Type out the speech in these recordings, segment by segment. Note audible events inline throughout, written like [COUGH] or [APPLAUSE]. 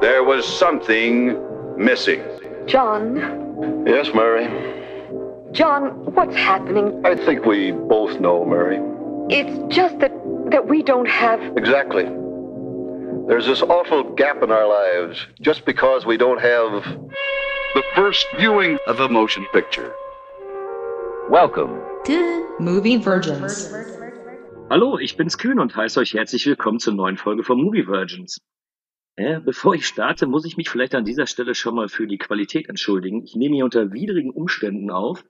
There was something missing. John, Yes, Mary. John, what's happening? I think we both know, Mary. It's just that that we don't have Exactly. There's this awful gap in our lives just because we don't have. The first viewing of a motion picture. Welcome. to Movie Virgins. Hallo, ich bin's Kühn und heiße euch herzlich willkommen zur neuen Folge von Movie Virgins. Äh, bevor ich starte, muss ich mich vielleicht an dieser Stelle schon mal für die Qualität entschuldigen. Ich nehme hier unter widrigen Umständen auf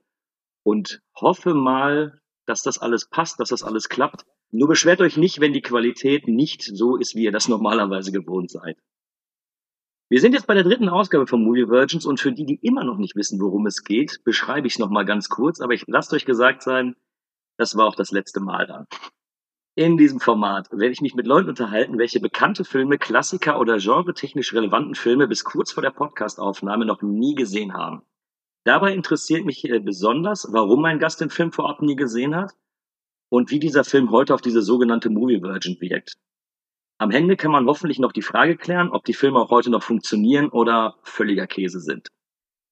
und hoffe mal, dass das alles passt, dass das alles klappt. Nur beschwert euch nicht, wenn die Qualität nicht so ist, wie ihr das normalerweise gewohnt seid. Wir sind jetzt bei der dritten Ausgabe von Movie Virgins und für die, die immer noch nicht wissen, worum es geht, beschreibe ich es nochmal ganz kurz, aber ich lasst euch gesagt sein, das war auch das letzte Mal dann. In diesem Format werde ich mich mit Leuten unterhalten, welche bekannte Filme, Klassiker oder genretechnisch relevanten Filme bis kurz vor der Podcastaufnahme noch nie gesehen haben. Dabei interessiert mich äh, besonders, warum mein Gast den Film vorab nie gesehen hat und wie dieser Film heute auf diese sogenannte Movie Virgin wirkt. Am Ende kann man hoffentlich noch die Frage klären, ob die Filme auch heute noch funktionieren oder völliger Käse sind.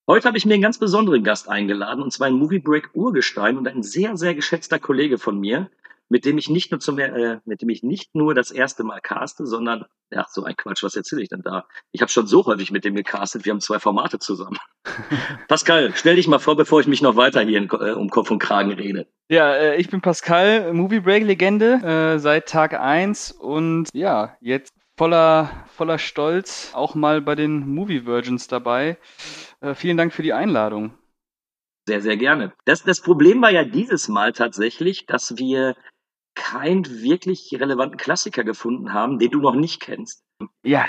Heute habe ich mir einen ganz besonderen Gast eingeladen, und zwar ein Movie Break Urgestein und ein sehr, sehr geschätzter Kollege von mir, mit dem ich nicht nur zum, äh, mit dem ich nicht nur das erste Mal caste, sondern, ja, so ein Quatsch, was erzähle ich denn da? Ich habe schon so häufig mit dem gecastet, wir haben zwei Formate zusammen. [LAUGHS] Pascal, stell dich mal vor, bevor ich mich noch weiter hier in, äh, um Kopf und Kragen rede. Ja, äh, ich bin Pascal, Movie Break Legende äh, seit Tag 1 und ja, jetzt voller, voller Stolz auch mal bei den Movie Virgins dabei. Äh, vielen Dank für die Einladung. Sehr, sehr gerne. Das, das Problem war ja dieses Mal tatsächlich, dass wir keinen wirklich relevanten Klassiker gefunden haben, den du noch nicht kennst. Ja.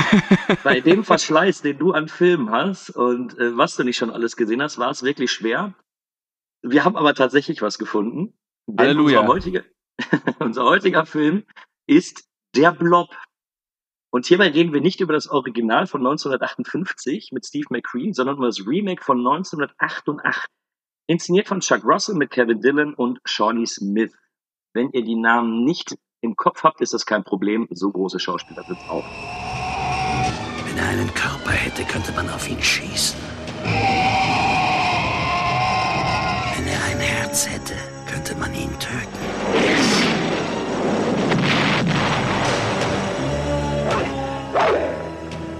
[LAUGHS] Bei dem Verschleiß, den du an Filmen hast und äh, was du nicht schon alles gesehen hast, war es wirklich schwer. Wir haben aber tatsächlich was gefunden. Halleluja. Unser, heutige, [LAUGHS] unser heutiger Film ist Der Blob. Und hierbei reden wir nicht über das Original von 1958 mit Steve McQueen, sondern über das Remake von 1988. Inszeniert von Chuck Russell mit Kevin Dillon und Shawnee Smith. Wenn ihr die Namen nicht im Kopf habt, ist das kein Problem. So große Schauspieler sind auch. Wenn er einen Körper hätte, könnte man auf ihn schießen. Wenn er ein Herz hätte, könnte man ihn töten.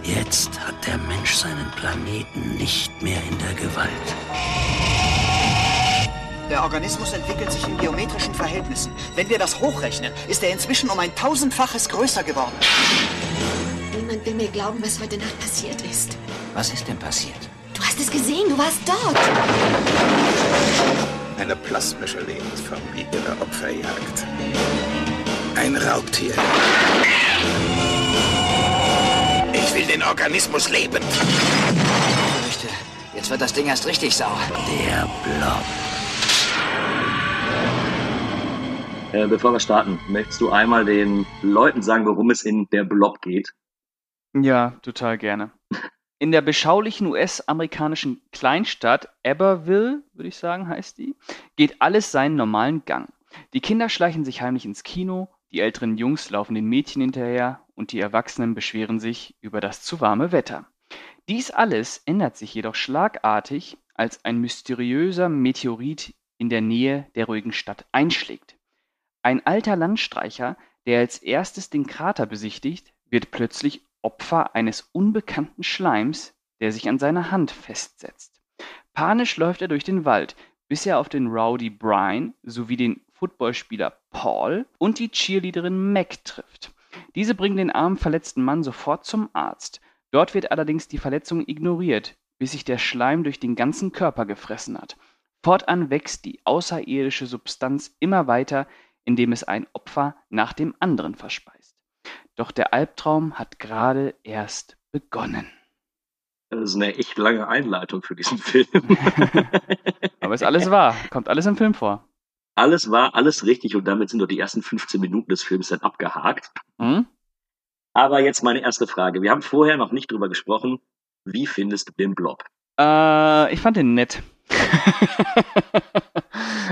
Jetzt hat der Mensch seinen Planeten nicht mehr in der Gewalt. Der Organismus entwickelt sich in geometrischen Verhältnissen. Wenn wir das hochrechnen, ist er inzwischen um ein tausendfaches größer geworden. Niemand will mir glauben, was heute Nacht passiert ist. Was ist denn passiert? Du hast es gesehen, du warst dort. Eine plasmische Lebensform, die ihre Opfer jagt. Ein Raubtier. Ich will den Organismus lebend. Ich fürchte, jetzt wird das Ding erst richtig sauer. Der Blob. Äh, bevor wir starten, möchtest du einmal den Leuten sagen, worum es in Der Blob geht? Ja, total gerne. In der beschaulichen US-amerikanischen Kleinstadt Aberville, würde ich sagen, heißt die, geht alles seinen normalen Gang. Die Kinder schleichen sich heimlich ins Kino, die älteren Jungs laufen den Mädchen hinterher und die Erwachsenen beschweren sich über das zu warme Wetter. Dies alles ändert sich jedoch schlagartig, als ein mysteriöser Meteorit in der Nähe der ruhigen Stadt einschlägt. Ein alter Landstreicher, der als erstes den Krater besichtigt, wird plötzlich Opfer eines unbekannten Schleims, der sich an seiner Hand festsetzt. Panisch läuft er durch den Wald, bis er auf den Rowdy Brian sowie den Footballspieler Paul und die Cheerleaderin Mac trifft. Diese bringen den armen verletzten Mann sofort zum Arzt. Dort wird allerdings die Verletzung ignoriert, bis sich der Schleim durch den ganzen Körper gefressen hat. Fortan wächst die außerirdische Substanz immer weiter, indem es ein Opfer nach dem anderen verspeist. Doch der Albtraum hat gerade erst begonnen. Das ist eine echt lange Einleitung für diesen [LAUGHS] Film. [LAUGHS] Aber ist alles wahr, kommt alles im Film vor. alles war alles richtig und damit sind doch die ersten 15 Minuten des Films dann abgehakt. Hm? Aber jetzt meine erste Frage. Wir haben vorher noch nicht drüber gesprochen. Wie findest du den Blob? Äh, ich fand den nett. [LAUGHS]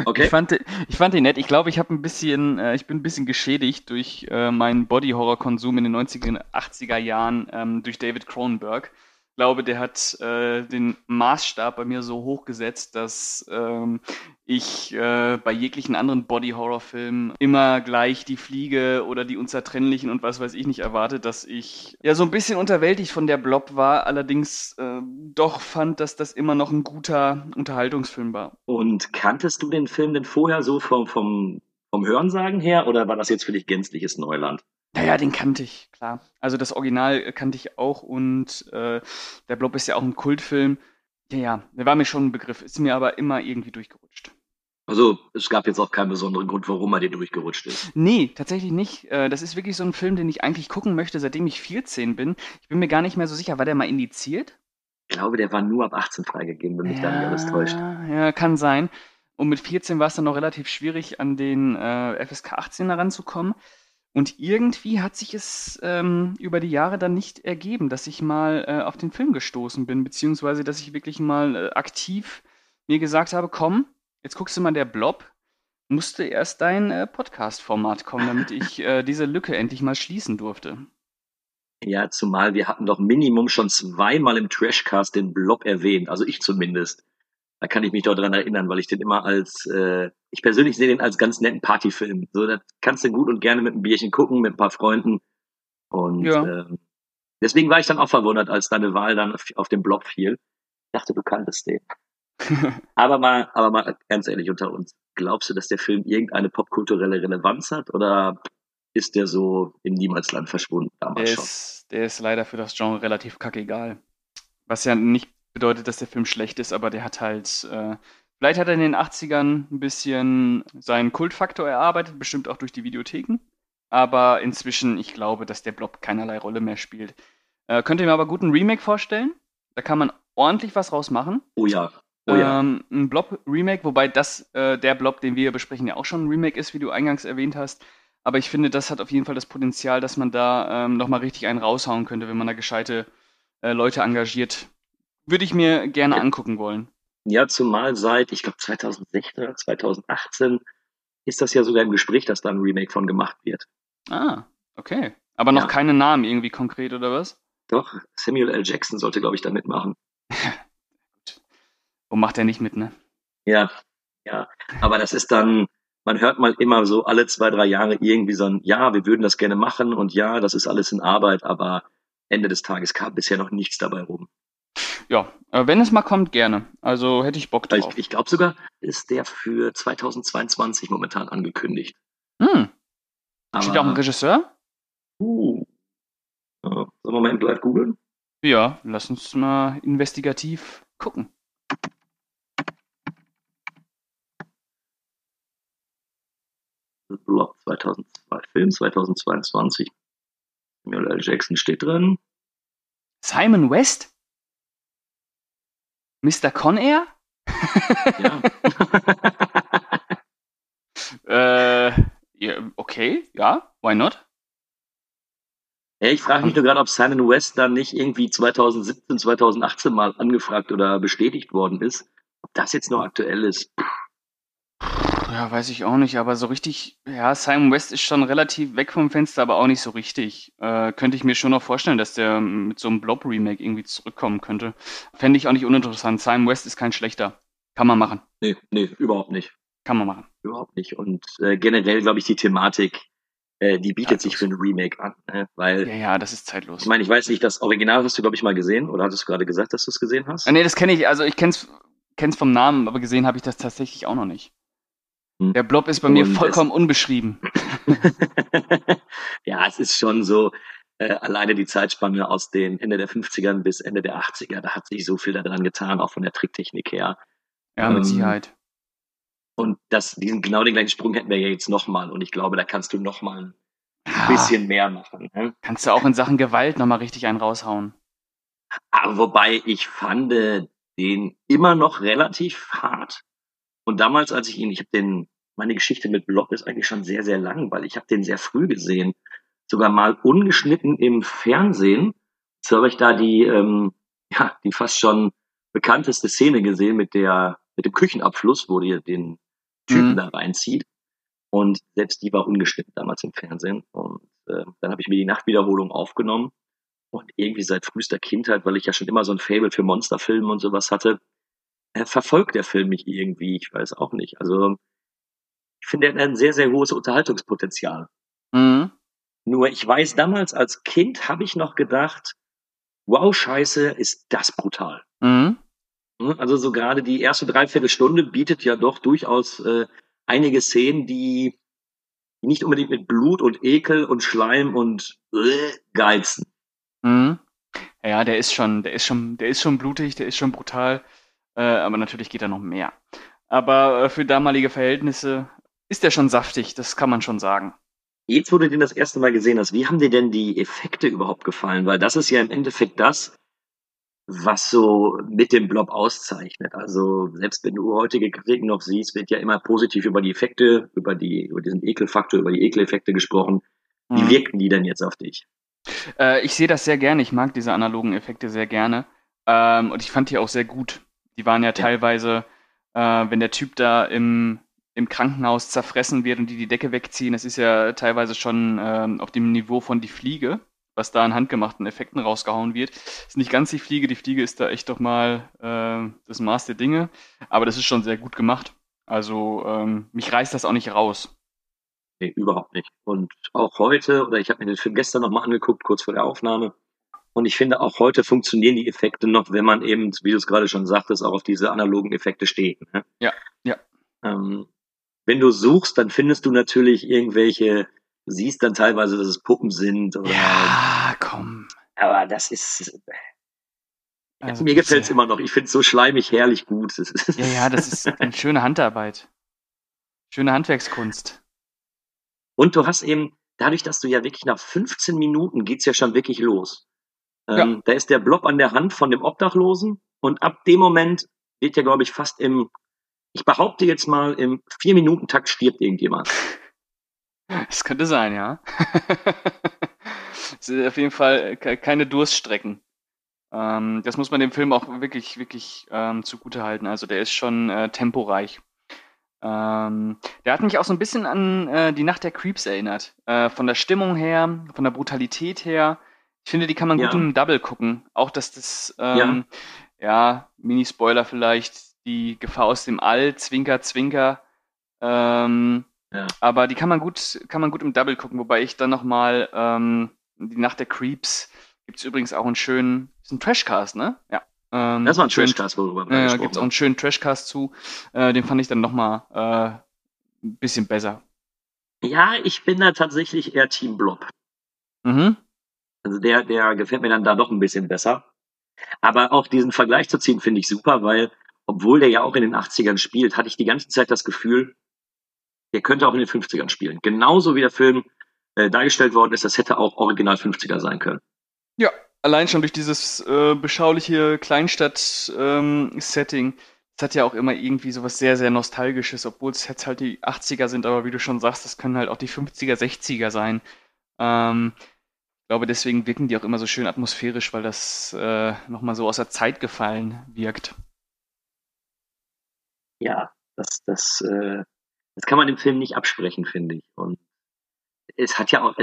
Okay. Ich fand, ich fand ihn nett. Ich glaube, ich habe ein bisschen, äh, ich bin ein bisschen geschädigt durch äh, meinen Body-Horror-Konsum in den 90er, 80er Jahren ähm, durch David Cronenberg. Ich glaube, der hat äh, den Maßstab bei mir so hochgesetzt, dass ähm, ich äh, bei jeglichen anderen Body-Horror-Filmen immer gleich die Fliege oder die Unzertrennlichen und was weiß ich nicht erwartet, dass ich ja so ein bisschen unterwältigt von der Blob war, allerdings äh, doch fand, dass das immer noch ein guter Unterhaltungsfilm war. Und kanntest du den Film denn vorher so vom, vom, vom Hörensagen her oder war das jetzt für dich gänzliches Neuland? Naja, den kannte ich, klar. Also das Original kannte ich auch und äh, der Blob ist ja auch ein Kultfilm. Ja, ja, der war mir schon ein Begriff, ist mir aber immer irgendwie durchgerutscht. Also es gab jetzt auch keinen besonderen Grund, warum er dir durchgerutscht ist. Nee, tatsächlich nicht. Äh, Das ist wirklich so ein Film, den ich eigentlich gucken möchte, seitdem ich 14 bin. Ich bin mir gar nicht mehr so sicher, war der mal indiziert? Ich glaube, der war nur ab 18 freigegeben, wenn mich da nicht alles täuscht. Ja, kann sein. Und mit 14 war es dann noch relativ schwierig, an den äh, FSK 18 heranzukommen. Und irgendwie hat sich es ähm, über die Jahre dann nicht ergeben, dass ich mal äh, auf den Film gestoßen bin, beziehungsweise dass ich wirklich mal äh, aktiv mir gesagt habe, komm, jetzt guckst du mal der Blob, musste erst dein äh, Podcast-Format kommen, damit [LAUGHS] ich äh, diese Lücke endlich mal schließen durfte. Ja, zumal wir hatten doch Minimum schon zweimal im Trashcast den Blob erwähnt, also ich zumindest. Da kann ich mich doch dran erinnern, weil ich den immer als, äh, ich persönlich sehe den als ganz netten Partyfilm. So, da kannst du gut und gerne mit einem Bierchen gucken, mit ein paar Freunden. Und Ja. ähm, deswegen war ich dann auch verwundert, als deine Wahl dann auf, auf den Blob fiel. Ich dachte, du kanntest den. [LAUGHS] aber mal, aber mal ganz ehrlich unter uns. Glaubst du, dass der Film irgendeine popkulturelle Relevanz hat oder ist der so im Niemalsland verschwunden damals Der schon? ist, der ist leider für das Genre relativ kackegal. Was ja nicht bedeutet, dass der Film schlecht ist, aber der hat halt, äh, vielleicht hat er in den 80ern ein bisschen seinen Kultfaktor erarbeitet, bestimmt auch durch die Videotheken. Aber inzwischen, ich glaube, dass der Blob keinerlei Rolle mehr spielt. Äh, könnt ihr mir aber gut einen Remake vorstellen? Da kann man ordentlich was rausmachen. Oh ja. Oh ja. Ähm, ein Blob-Remake, wobei das, äh, der Blob, den wir hier besprechen, ja auch schon ein Remake ist, wie du eingangs erwähnt hast. Aber ich finde, das hat auf jeden Fall das Potenzial, dass man da ähm, nochmal richtig einen raushauen könnte, wenn man da gescheite äh, Leute engagiert. Würde ich mir gerne angucken wollen. Ja, zumal seit, ich glaube, 2016 oder 2018 ist das ja sogar im Gespräch, dass da ein Remake von gemacht wird. Ah, okay. Aber noch Ja. keine Namen irgendwie konkret, oder was? Doch, Samuel L. Jackson sollte, glaube ich, da mitmachen. Wo [LAUGHS] macht er nicht mit, ne? Ja, ja. Aber das ist dann, man hört mal immer so alle zwei, drei Jahre irgendwie so ein, ja, wir würden das gerne machen und ja, das ist alles in Arbeit, aber Ende des Tages kam bisher noch nichts dabei rum. Ja, äh, wenn es mal kommt, gerne. Also hätte ich Bock drauf. Ich, ich glaube sogar, ist der für 2022 momentan angekündigt. Hm. Aber, Steht auch ein Regisseur? Uh, sollen wir Moment live googeln? Ja, lass uns mal investigativ gucken. Blob 2002, Film 2022. Samuel L. Jackson steht drin. Simon West? Mr. Conair? Ja. [LAUGHS] Äh, ja, okay, ja, why not? Ja, ich frage mich nur gerade, ob Simon West dann nicht irgendwie 2017, 2018 mal angefragt oder bestätigt worden ist. Ob das jetzt noch aktuell ist. Ja, weiß ich auch nicht, aber so richtig, ja, Simon West ist schon relativ weg vom Fenster, aber auch nicht so richtig. Äh, könnte ich mir schon noch vorstellen, dass der mit so einem Blob-Remake irgendwie zurückkommen könnte. Fände ich auch nicht uninteressant. Simon West ist kein schlechter. Kann man machen. Nee, nee, überhaupt nicht. Kann man machen. Überhaupt nicht. Und äh, generell, glaube ich, die Thematik, äh, die bietet sich für ein Remake an. Ne? Weil, Ja, ja, das ist zeitlos. ich meine, ich weiß nicht, das Original hast du, glaube ich, mal gesehen. Oder hattest du gerade gesagt, dass du es gesehen hast? Ah, nee, das kenne ich, also ich kenn's, kenn's vom Namen, aber gesehen habe ich das tatsächlich auch noch nicht. Hm. Der Blob ist bei mir Und es- vollkommen unbeschrieben. [LAUGHS] ja, es ist schon so, äh, alleine die Zeitspanne aus den Ende der 50ern bis Ende der 80er, da hat sich so viel daran getan, auch von der Tricktechnik her. Ja, mit Ähm, Sicherheit. Und das, diesen, genau den gleichen Sprung hätten wir ja jetzt nochmal. Und ich glaube, da kannst du nochmal ein Ja, bisschen mehr machen. Ne? kannst du auch in Sachen Gewalt nochmal richtig einen raushauen. Aber wobei ich fand den immer noch relativ hart. Und damals, als ich ihn, ich habe den, meine Geschichte mit Blob ist eigentlich schon sehr, sehr lang, weil ich habe den sehr früh gesehen. Sogar mal ungeschnitten im Fernsehen. So habe ich da die, ähm, [LAUGHS] ja, die fast schon bekannteste Szene gesehen mit der, mit dem Küchenabfluss, wo die den Typen Mhm. da reinzieht. Und selbst die war ungeschnitten damals im Fernsehen. Und äh, dann habe ich mir die Nachtwiederholung aufgenommen. Und irgendwie seit frühester Kindheit, weil ich ja schon immer so ein Fable für Monsterfilme und sowas hatte, verfolgt der Film mich irgendwie. Ich weiß auch nicht. Also ich finde, er hat ein sehr, sehr hohes Unterhaltungspotenzial. Mhm. Nur ich weiß, damals als Kind habe ich noch gedacht, wow, scheiße, ist das brutal. Mhm. Hm, Also so gerade die erste Dreiviertelstunde bietet ja doch durchaus äh, einige Szenen, die die nicht unbedingt mit Blut und Ekel und Schleim und äh, geizen. Mhm. Ja, der ist schon, der ist schon, der ist schon blutig, der ist schon brutal, äh, aber natürlich geht da noch mehr. Aber äh, für damalige Verhältnisse ist der schon saftig, das kann man schon sagen. Jetzt, wo du den das erste Mal gesehen hast, wie haben dir denn die Effekte überhaupt gefallen? Weil das ist ja im Endeffekt das, was so mit dem Blob auszeichnet. Also selbst wenn du heutige Kritiken noch siehst, wird ja immer positiv über die Effekte, über die, über diesen Ekelfaktor, über die Ekeleffekte gesprochen. Wie Mhm. wirken die denn jetzt auf dich? Äh, ich sehe das sehr gerne, ich mag diese analogen Effekte sehr gerne. Ähm, und ich fand die auch sehr gut. Die waren ja teilweise, äh, wenn der Typ da im, im Krankenhaus zerfressen wird und die die Decke wegziehen, das ist ja teilweise schon ähm, auf dem Niveau von die Fliege, was da an handgemachten Effekten rausgehauen wird. Ist nicht ganz die Fliege, die Fliege ist da echt doch mal äh, das Maß der Dinge, aber das ist schon sehr gut gemacht. Also ähm, mich reißt das auch nicht raus. Nee, überhaupt nicht. Und auch heute, oder ich habe mir den Film gestern nochmal angeguckt, kurz vor der Aufnahme. Und ich finde, auch heute funktionieren die Effekte noch, wenn man eben, wie du es gerade schon sagtest, auch auf diese analogen Effekte steht. Ne? Ja, ja. Ähm, wenn du suchst, dann findest du natürlich irgendwelche, siehst dann teilweise, dass es Puppen sind. Oder, Ja, komm. Aber das ist, Also mir gefällt's bitte. immer noch. Ich finde es so schleimig, herrlich gut. Ja, ja, das ist eine schöne Handarbeit. Schöne Handwerkskunst. Und du hast eben, dadurch, dass du ja wirklich nach 15 Minuten geht's ja schon wirklich los. Ähm, Da ist der Blob an der Hand von dem Obdachlosen und ab dem Moment wird ja, glaube ich, fast im, ich behaupte jetzt mal, im Vier-Minuten-Takt stirbt irgendjemand. [LAUGHS] Das könnte sein, ja. [LAUGHS] Es sind auf jeden Fall ke- keine Durststrecken. Ähm, das muss man dem Film auch wirklich, wirklich ähm, zugute halten. Also der ist schon äh, temporeich. Ähm, der hat mich auch so ein bisschen an äh, die Nacht der Creeps erinnert. Äh, von der Stimmung her, von der Brutalität her. Ich finde, die kann man gut Ja. im Double gucken. Auch dass das, ähm, ja, Mini-Spoiler vielleicht, die Gefahr aus dem All, Zwinker, Zwinker. Ähm, Ja. aber die kann man gut, kann man gut im Double gucken, wobei ich dann nochmal ähm, die Nacht der Creeps gibt's übrigens auch einen schönen, ist ein Trashcast, ne? Ja. Ähm, Das war ein schönen- Trashcast, worüber wir äh, gibt's auch einen schönen Trashcast zu. Äh, den fand ich dann nochmal äh, ein bisschen besser. Ja, ich bin da tatsächlich eher Team Blob. Mhm. Also der, der gefällt mir dann da doch ein bisschen besser. Aber auch diesen Vergleich zu ziehen, finde ich super, weil, obwohl der ja auch in den 80ern spielt, hatte ich die ganze Zeit das Gefühl, der könnte auch in den 50ern spielen. Genauso wie der Film äh, dargestellt worden ist, das hätte auch original 50er sein können. Ja, allein schon durch dieses äh, beschauliche Kleinstadt-Setting. Es hat ja auch immer irgendwie sowas sehr, sehr Nostalgisches, obwohl es jetzt halt die 80er sind, aber wie du schon sagst, das können halt auch die 50er, 60er sein. Ähm, glaube, deswegen wirken die auch immer so schön atmosphärisch, weil das äh, nochmal so aus der Zeit gefallen wirkt. Ja, das, das, äh, das kann man dem Film nicht absprechen, finde ich. Und es hat ja auch,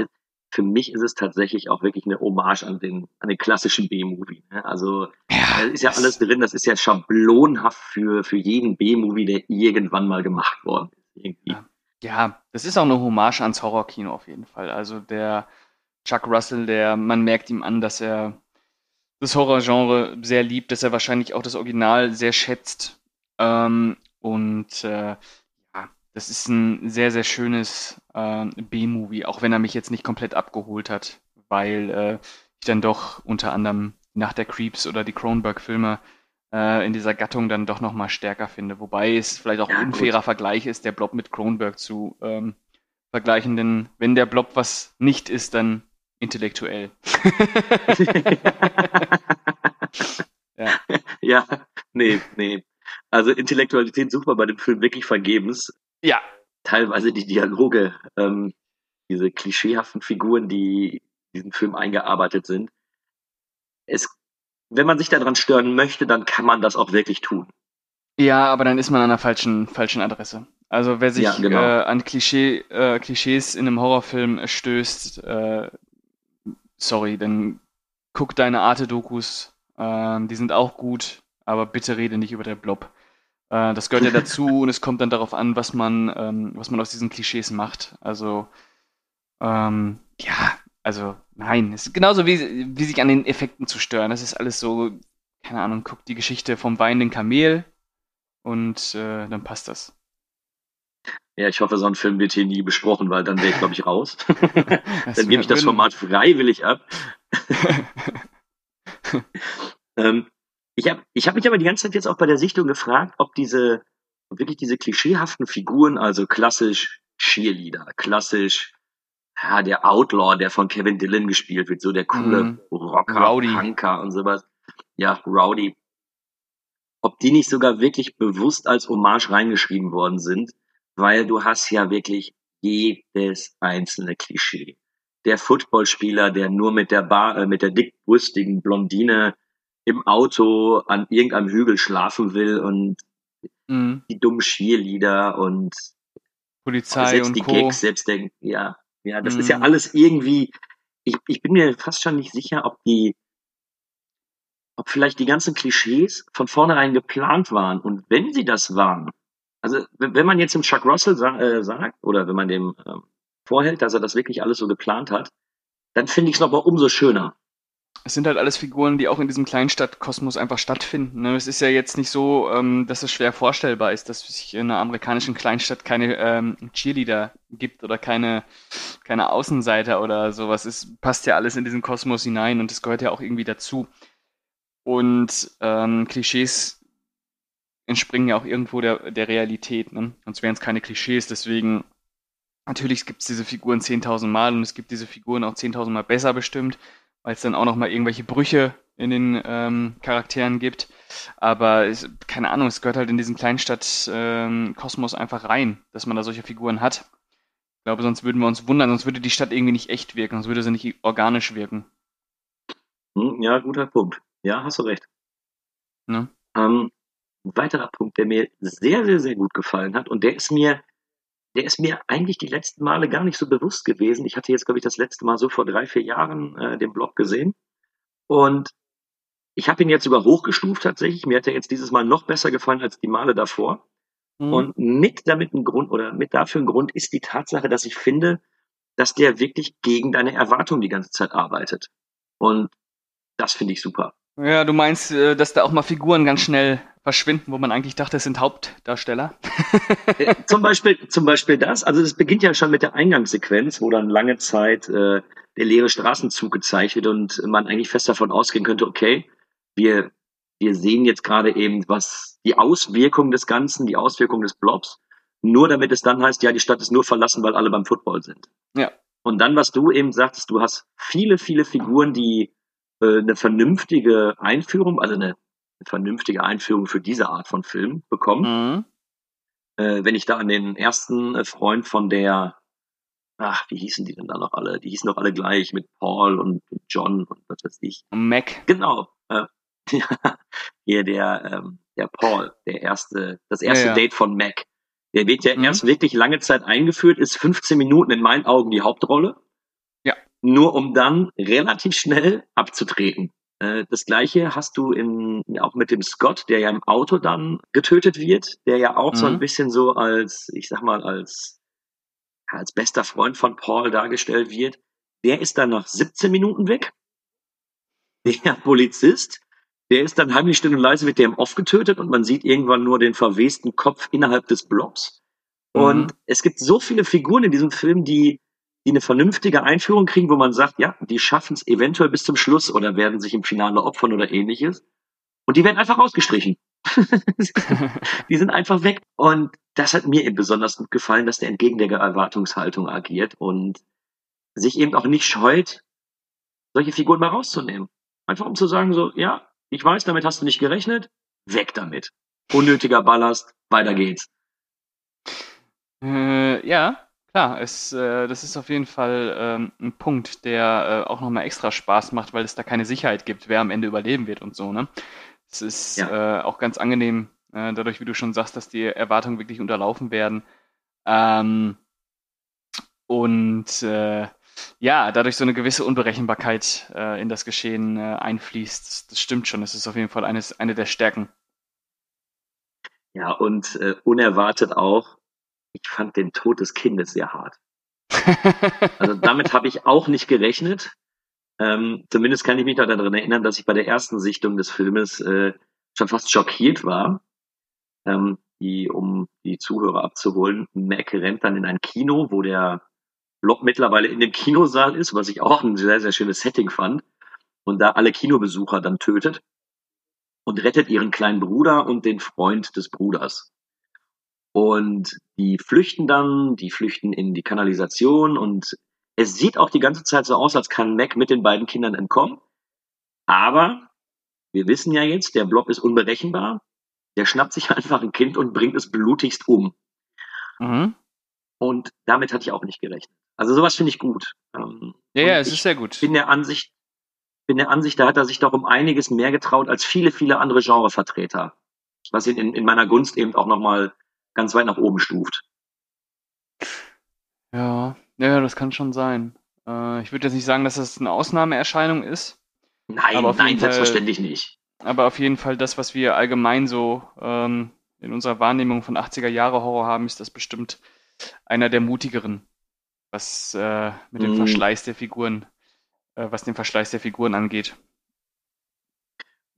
für mich ist es tatsächlich auch wirklich eine Hommage an den, an den klassischen B-Movie. Ne? Also da ist ja alles drin, das ist ja schablonhaft für, für jeden B-Movie, der irgendwann mal gemacht worden ist. Irgendwie. Ja. Ja, das ist auch eine Hommage ans Horrorkino auf jeden Fall. Also der Chuck Russell, der, man merkt ihm an, dass er das Horrorgenre sehr liebt, dass er wahrscheinlich auch das Original sehr schätzt. Ähm, und äh, ja, das ist ein sehr, sehr schönes äh, B-Movie, auch wenn er mich jetzt nicht komplett abgeholt hat, weil äh, ich dann doch unter anderem nach der Creeps oder die Cronenberg-Filme äh, in dieser Gattung dann doch nochmal stärker finde. Wobei es vielleicht auch Ja, ein gut. unfairer Vergleich ist, der Blob mit Cronenberg zu ähm, vergleichen, denn wenn der Blob was nicht ist, dann intellektuell. [LAUGHS] ja. ja, nee, nee. Also Intellektualität sucht man bei dem Film wirklich vergebens. ja, Teilweise die Dialoge, ähm, diese klischeehaften Figuren, die in diesen Film eingearbeitet sind. Es, wenn man sich daran stören möchte, dann kann man das auch wirklich tun. Ja, aber dann ist man an der falschen, falschen Adresse. Also wer sich Ja, genau. äh, an Klischee, äh, Klischees in einem Horrorfilm stößt, äh, sorry, dann guck deine Arte-Dokus, ähm, die sind auch gut, aber bitte rede nicht über der Blob. Äh, das gehört ja [LAUGHS] dazu und es kommt dann darauf an, was man, ähm, was man aus diesen Klischees macht. Also ähm, ja, also nein, es ist genauso wie, wie sich an den Effekten zu stören. Das ist alles so, keine Ahnung, guck die Geschichte vom weinenden Kamel und äh, dann passt das. Ja, ich hoffe, so ein Film wird hier nie besprochen, weil dann wäre ich, glaube ich, raus. [LAUGHS] Dann gebe ich das Format freiwillig ab. [LAUGHS] ähm, ich habe ich hab mich aber die ganze Zeit jetzt auch bei der Sichtung gefragt, ob diese wirklich diese klischeehaften Figuren, also klassisch Cheerleader, klassisch ja, der Outlaw, der von Kevin Dillon gespielt wird, so der coole Mhm. Rocker, Rowdy. Punker und sowas. Ja, Rowdy. Ob die nicht sogar wirklich bewusst als Hommage reingeschrieben worden sind, weil du hast ja wirklich jedes einzelne Klischee. Der Footballspieler, der nur mit der Bar, äh, mit der dickbrüstigen Blondine im Auto an irgendeinem Hügel schlafen will und Mhm. die dummen Cheerleader und Polizei selbst und die Co. Gags, selbst der, ja, ja, das ist ja Mhm. alles irgendwie, ich, ich bin mir fast schon nicht sicher, ob die, ob vielleicht die ganzen Klischees von vornherein geplant waren und wenn sie das waren, also wenn man jetzt dem Chuck Russell sa äh, sagt oder wenn man dem ähm, vorhält, dass er das wirklich alles so geplant hat, dann finde ich es nochmal umso schöner. Es sind halt alles Figuren, die auch in diesem Kleinstadtkosmos einfach stattfinden. Ne? Es ist ja jetzt nicht so, ähm, dass es schwer vorstellbar ist, dass es in einer amerikanischen Kleinstadt keine ähm, Cheerleader gibt oder keine, keine Außenseiter oder sowas. Es passt ja alles in diesen Kosmos hinein und es gehört ja auch irgendwie dazu. Und ähm, Klischees entspringen ja auch irgendwo der, der Realität. Ne? Sonst wären es keine Klischees. Deswegen, natürlich gibt es diese Figuren 10.000 Mal und es gibt diese Figuren auch 10.000 Mal besser bestimmt weil es dann auch noch mal irgendwelche Brüche in den ähm, Charakteren gibt. Aber es, keine Ahnung, es gehört halt in diesen Kleinstadt-Kosmos einfach rein, dass man da solche Figuren hat. Ich glaube, sonst würden wir uns wundern, sonst würde die Stadt irgendwie nicht echt wirken, sonst würde sie nicht organisch wirken. Hm, ja, guter Punkt. Ja, hast du recht. Ne? Ähm, ein weiterer Punkt, der mir sehr, sehr, sehr gut gefallen hat und der ist mir, der ist mir eigentlich die letzten Male gar nicht so bewusst gewesen. Ich hatte jetzt, glaube ich, das letzte Mal so vor drei, vier Jahren äh, den Blog gesehen und ich habe ihn jetzt sogar hochgestuft tatsächlich. Mir hat er jetzt dieses Mal noch besser gefallen als die Male davor. Mhm. Und mit damit ein Grund oder mit dafür ein Grund ist die Tatsache, dass ich finde, dass der wirklich gegen deine Erwartungen die ganze Zeit arbeitet. Und das finde ich super. Ja, du meinst, äh, dass da auch mal Figuren ganz schnell verschwinden, wo man eigentlich dachte, es sind Hauptdarsteller? Äh, zum Beispiel, zum Beispiel das. Also das beginnt ja schon mit der Eingangssequenz, wo dann lange Zeit äh, der leere Straßenzug gezeigt wird und man eigentlich fest davon ausgehen könnte, okay, wir wir sehen jetzt gerade eben, was die Auswirkung des Ganzen, die Auswirkung des Blobs, nur damit es dann heißt, ja, die Stadt ist nur verlassen, weil alle beim Football sind. Ja. Und dann, was du eben sagtest, du hast viele, viele Figuren, die äh, eine vernünftige Einführung, also eine vernünftige Einführung für diese Art von Film bekommen. Mhm. Äh, wenn ich da an den ersten äh, Freund von der, ach, wie hießen die denn da noch alle? Die hießen doch alle gleich mit Paul und John und was weiß ich. Mac. Genau. Äh, [LAUGHS] hier der, ähm, der Paul, der erste, das erste Ja, ja. Date von Mac. Der wird ja Mhm. erst wirklich lange Zeit eingeführt, ist 15 Minuten in meinen Augen die Hauptrolle. Ja. Nur um dann relativ schnell abzutreten. Äh, Das gleiche hast du in, auch mit dem Scott, der ja im Auto dann getötet wird, der ja auch so ein Mhm. bisschen so als, ich sag mal, als, als bester Freund von Paul dargestellt wird. Der ist dann nach 17 Minuten weg. Der [LAUGHS] Polizist, der ist dann heimlich still und leise mit dem Off getötet und man sieht irgendwann nur den verwesten Kopf innerhalb des Blobs. Und Mhm. es gibt so viele Figuren in diesem Film, die, die eine vernünftige Einführung kriegen, wo man sagt, ja, die schaffen es eventuell bis zum Schluss oder werden sich im Finale opfern oder ähnliches. Und die werden einfach rausgestrichen. [LAUGHS] die sind einfach weg. Und das hat mir eben besonders gut gefallen, dass der entgegen der Erwartungshaltung agiert und sich eben auch nicht scheut, solche Figuren mal rauszunehmen. Einfach um zu sagen, so, ja, ich weiß, damit hast du nicht gerechnet, weg damit. Unnötiger Ballast, weiter geht's. Äh, ja, klar, es, äh, das ist auf jeden Fall ähm, ein Punkt, der äh, auch nochmal extra Spaß macht, weil es da keine Sicherheit gibt, wer am Ende überleben wird und so, ne? Es ist Ja. äh, auch ganz angenehm Äh, dadurch, wie du schon sagst, dass die Erwartungen wirklich unterlaufen werden. Ähm, und äh, ja, dadurch so eine gewisse Unberechenbarkeit äh, in das Geschehen äh, einfließt. Das, das, stimmt schon. Das ist auf jeden Fall eines, eine der Stärken. Ja, und unerwartet auch, ich fand den Tod des Kindes sehr hart. [LAUGHS] also damit habe ich auch nicht gerechnet. Ähm, zumindest kann ich mich noch daran erinnern, dass ich bei der ersten Sichtung des Filmes äh, schon fast schockiert war. Ähm, die, um die Zuhörer abzuholen, Mac rennt dann in ein Kino, wo der Block mittlerweile in dem Kinosaal ist, was ich auch ein sehr, sehr schönes Setting fand. Und da alle Kinobesucher dann tötet und rettet ihren kleinen Bruder und den Freund des Bruders. Und die flüchten dann, die flüchten in die Kanalisation und es sieht auch die ganze Zeit so aus, als kann Mac mit den beiden Kindern entkommen. Aber wir wissen ja jetzt, der Blob ist unberechenbar. Der schnappt sich [LAUGHS] einfach ein Kind und bringt es blutigst um. Mhm. Und damit hatte ich auch nicht gerechnet. Also sowas finde ich gut. Ähm, ja, ja, es ist sehr gut. Bin der Ansicht, bin der Ansicht, da hat er sich doch um einiges mehr getraut als viele, viele andere Genrevertreter. Was ihn in, in meiner Gunst eben auch nochmal ganz weit nach oben stuft. Ja, ja, das kann schon sein. Äh, ich würde jetzt nicht sagen, dass das eine Ausnahmeerscheinung ist. Nein, nein, selbstverständlich nicht. Aber auf jeden Fall das, was wir allgemein so ähm, in unserer Wahrnehmung von 80er Jahre Horror haben, ist das bestimmt einer der mutigeren, was äh, mit dem mm. Verschleiß der Figuren äh, was den Verschleiß der Figuren angeht.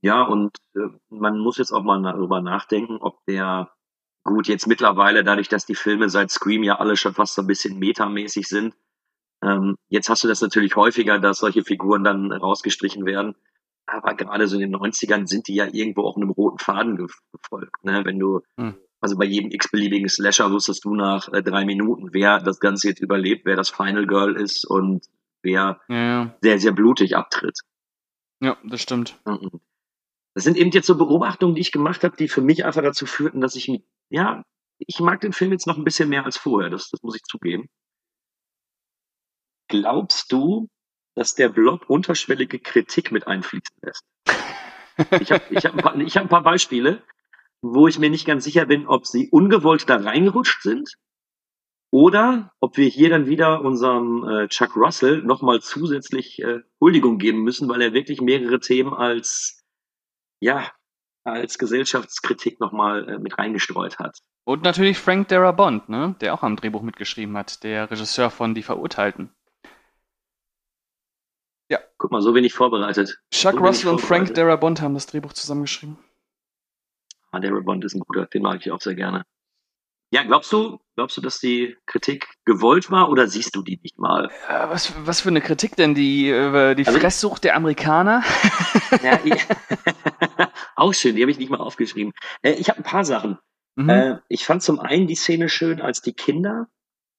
Ja, und äh, man muss jetzt auch mal darüber nachdenken, ob der gut jetzt mittlerweile, dadurch, dass die Filme seit Scream ja alle schon fast so ein bisschen metamäßig sind, ähm, jetzt hast du das natürlich häufiger, dass solche Figuren dann rausgestrichen werden. Aber gerade so in den 90ern sind die ja irgendwo auch einem roten Faden gefolgt. Ne? Wenn du, hm. also bei jedem x-beliebigen Slasher wusstest du nach äh, drei Minuten, wer das Ganze jetzt überlebt, wer das Final Girl ist und wer ja. sehr, sehr blutig abtritt. Ja, das stimmt. Mhm. Das sind eben jetzt so Beobachtungen, die ich gemacht habe, die für mich einfach dazu führten, dass ich, ja, ich mag den Film jetzt noch ein bisschen mehr als vorher, das, das muss ich zugeben. Glaubst du, dass der Blog unterschwellige Kritik mit einfließen lässt? Ich habe ich hab ein, paar, hab ein paar Beispiele, wo ich mir nicht ganz sicher bin, ob sie ungewollt da reingerutscht sind oder ob wir hier dann wieder unserem äh, Chuck Russell nochmal zusätzlich äh, Huldigung geben müssen, weil er wirklich mehrere Themen als, ja, als Gesellschaftskritik nochmal äh, mit reingestreut hat. Und natürlich Frank Darabont, ne, der auch am Drehbuch mitgeschrieben hat, der Regisseur von Die Verurteilten. Ja. Guck mal, so wenig vorbereitet. Chuck so Russell und Frank Darabont haben das Drehbuch zusammengeschrieben. Ah, Darabont ist ein guter, den mag ich auch sehr gerne. Ja, glaubst du, glaubst du, dass die Kritik gewollt war oder siehst du die nicht mal? Ja, was, was für eine Kritik denn? Die, äh, die also, Fresssucht der Amerikaner? [LAUGHS] Ja, [LAUGHS] auch schön, die habe ich nicht mal aufgeschrieben. Äh, ich habe ein paar Sachen. Mhm. Äh, ich fand zum einen die Szene schön, als die Kinder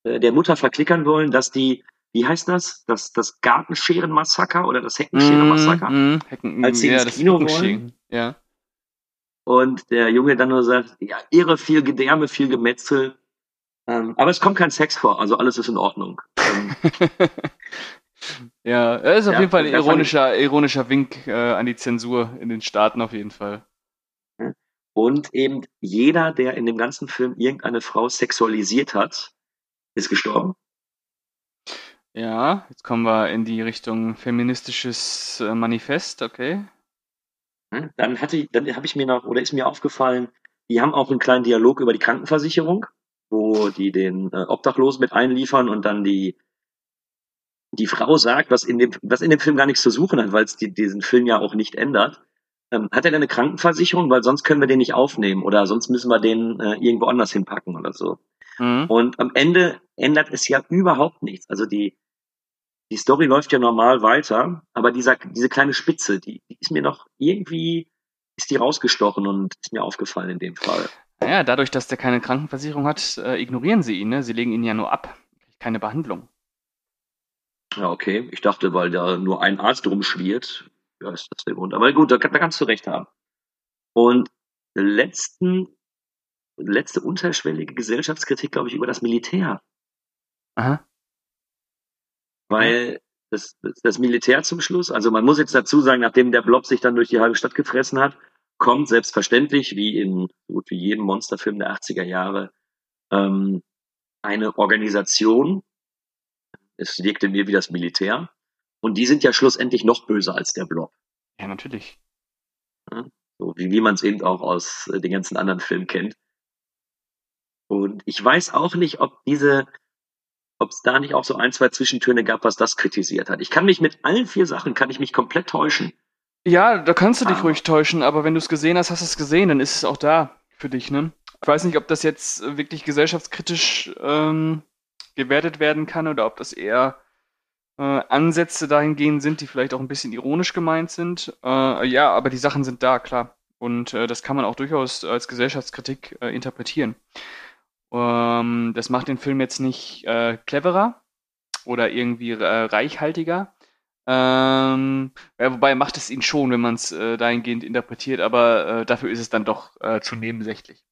der Mutter verklickern wollen, dass die, wie heißt das? Das, das Gartenscheren-Massaker oder das Heckenscheren-Massaker? Mhm, Hecken, als sie ja, ins Kino wollen. Ja und der Junge dann nur sagt, ja, irre, viel Gedärme, viel Gemetzel. Ähm, aber es kommt kein Sex vor, also alles ist in Ordnung. Ähm, [LAUGHS] ja, er ist auf ja, jeden Fall ein ironischer, ironischer Wink äh, an die Zensur in den Staaten auf jeden Fall. Und eben jeder, der in dem ganzen Film irgendeine Frau sexualisiert hat, ist gestorben. Ja, jetzt kommen wir in die Richtung feministisches äh, Manifest, okay. Hm? Dann hatte ich, dann habe ich mir noch, oder ist mir aufgefallen, die haben auch einen kleinen Dialog über die Krankenversicherung, wo die den äh, Obdachlosen mit einliefern und dann die die Frau sagt, was in dem was in dem Film gar nichts zu suchen hat, weil es die, diesen Film ja auch nicht ändert. Ähm, hat er denn eine Krankenversicherung, weil sonst können wir den nicht aufnehmen oder sonst müssen wir den äh, irgendwo anders hinpacken oder so. Mhm. Und am Ende ändert es ja überhaupt nichts. Also die die Story läuft ja normal weiter, aber dieser, diese kleine Spitze, die, die ist mir noch irgendwie, ist die rausgestochen und ist mir aufgefallen in dem Fall. Naja, dadurch, dass der keine Krankenversicherung hat, äh, ignorieren sie ihn, ne? Sie legen ihn ja nur ab. Keine Behandlung. Ja, okay. Ich dachte, weil da nur ein Arzt rumschwirrt, ja, ist das der Grund. Aber gut, da, da kannst du recht haben. Und letzten, letzte unterschwellige Gesellschaftskritik, glaube ich, über das Militär. Aha. Weil das, das Militär zum Schluss, also man muss jetzt dazu sagen, nachdem der Blob sich dann durch die halbe Stadt gefressen hat, kommt selbstverständlich, wie in so gut wie jedem Monsterfilm der 80er Jahre, ähm, eine Organisation, es wirkte mir wie das Militär, und die sind ja schlussendlich noch böser als der Blob. Ja, natürlich. Ja, so wie, wie man es eben auch aus äh, den ganzen anderen Filmen kennt. Und ich weiß auch nicht, ob diese, ob es da nicht auch so ein, zwei Zwischentöne gab, was das kritisiert hat. Ich kann mich mit allen vier Sachen, kann ich mich komplett täuschen. Ja, da kannst du dich Ah. ruhig täuschen, aber wenn du es gesehen hast, hast du es gesehen, dann ist es auch da für dich, ne? Ich weiß nicht, ob das jetzt wirklich gesellschaftskritisch ähm, gewertet werden kann oder ob das eher äh, Ansätze dahingehend sind, die vielleicht auch ein bisschen ironisch gemeint sind. Äh, ja, aber die Sachen sind da, klar. Und äh, das kann man auch durchaus als Gesellschaftskritik äh, interpretieren. Ähm, das macht den Film jetzt nicht äh, cleverer oder irgendwie äh, reichhaltiger. Ähm, ja, wobei macht es ihn schon, wenn man es äh, dahingehend interpretiert, aber äh, dafür ist es dann doch äh, zu nebensächlich.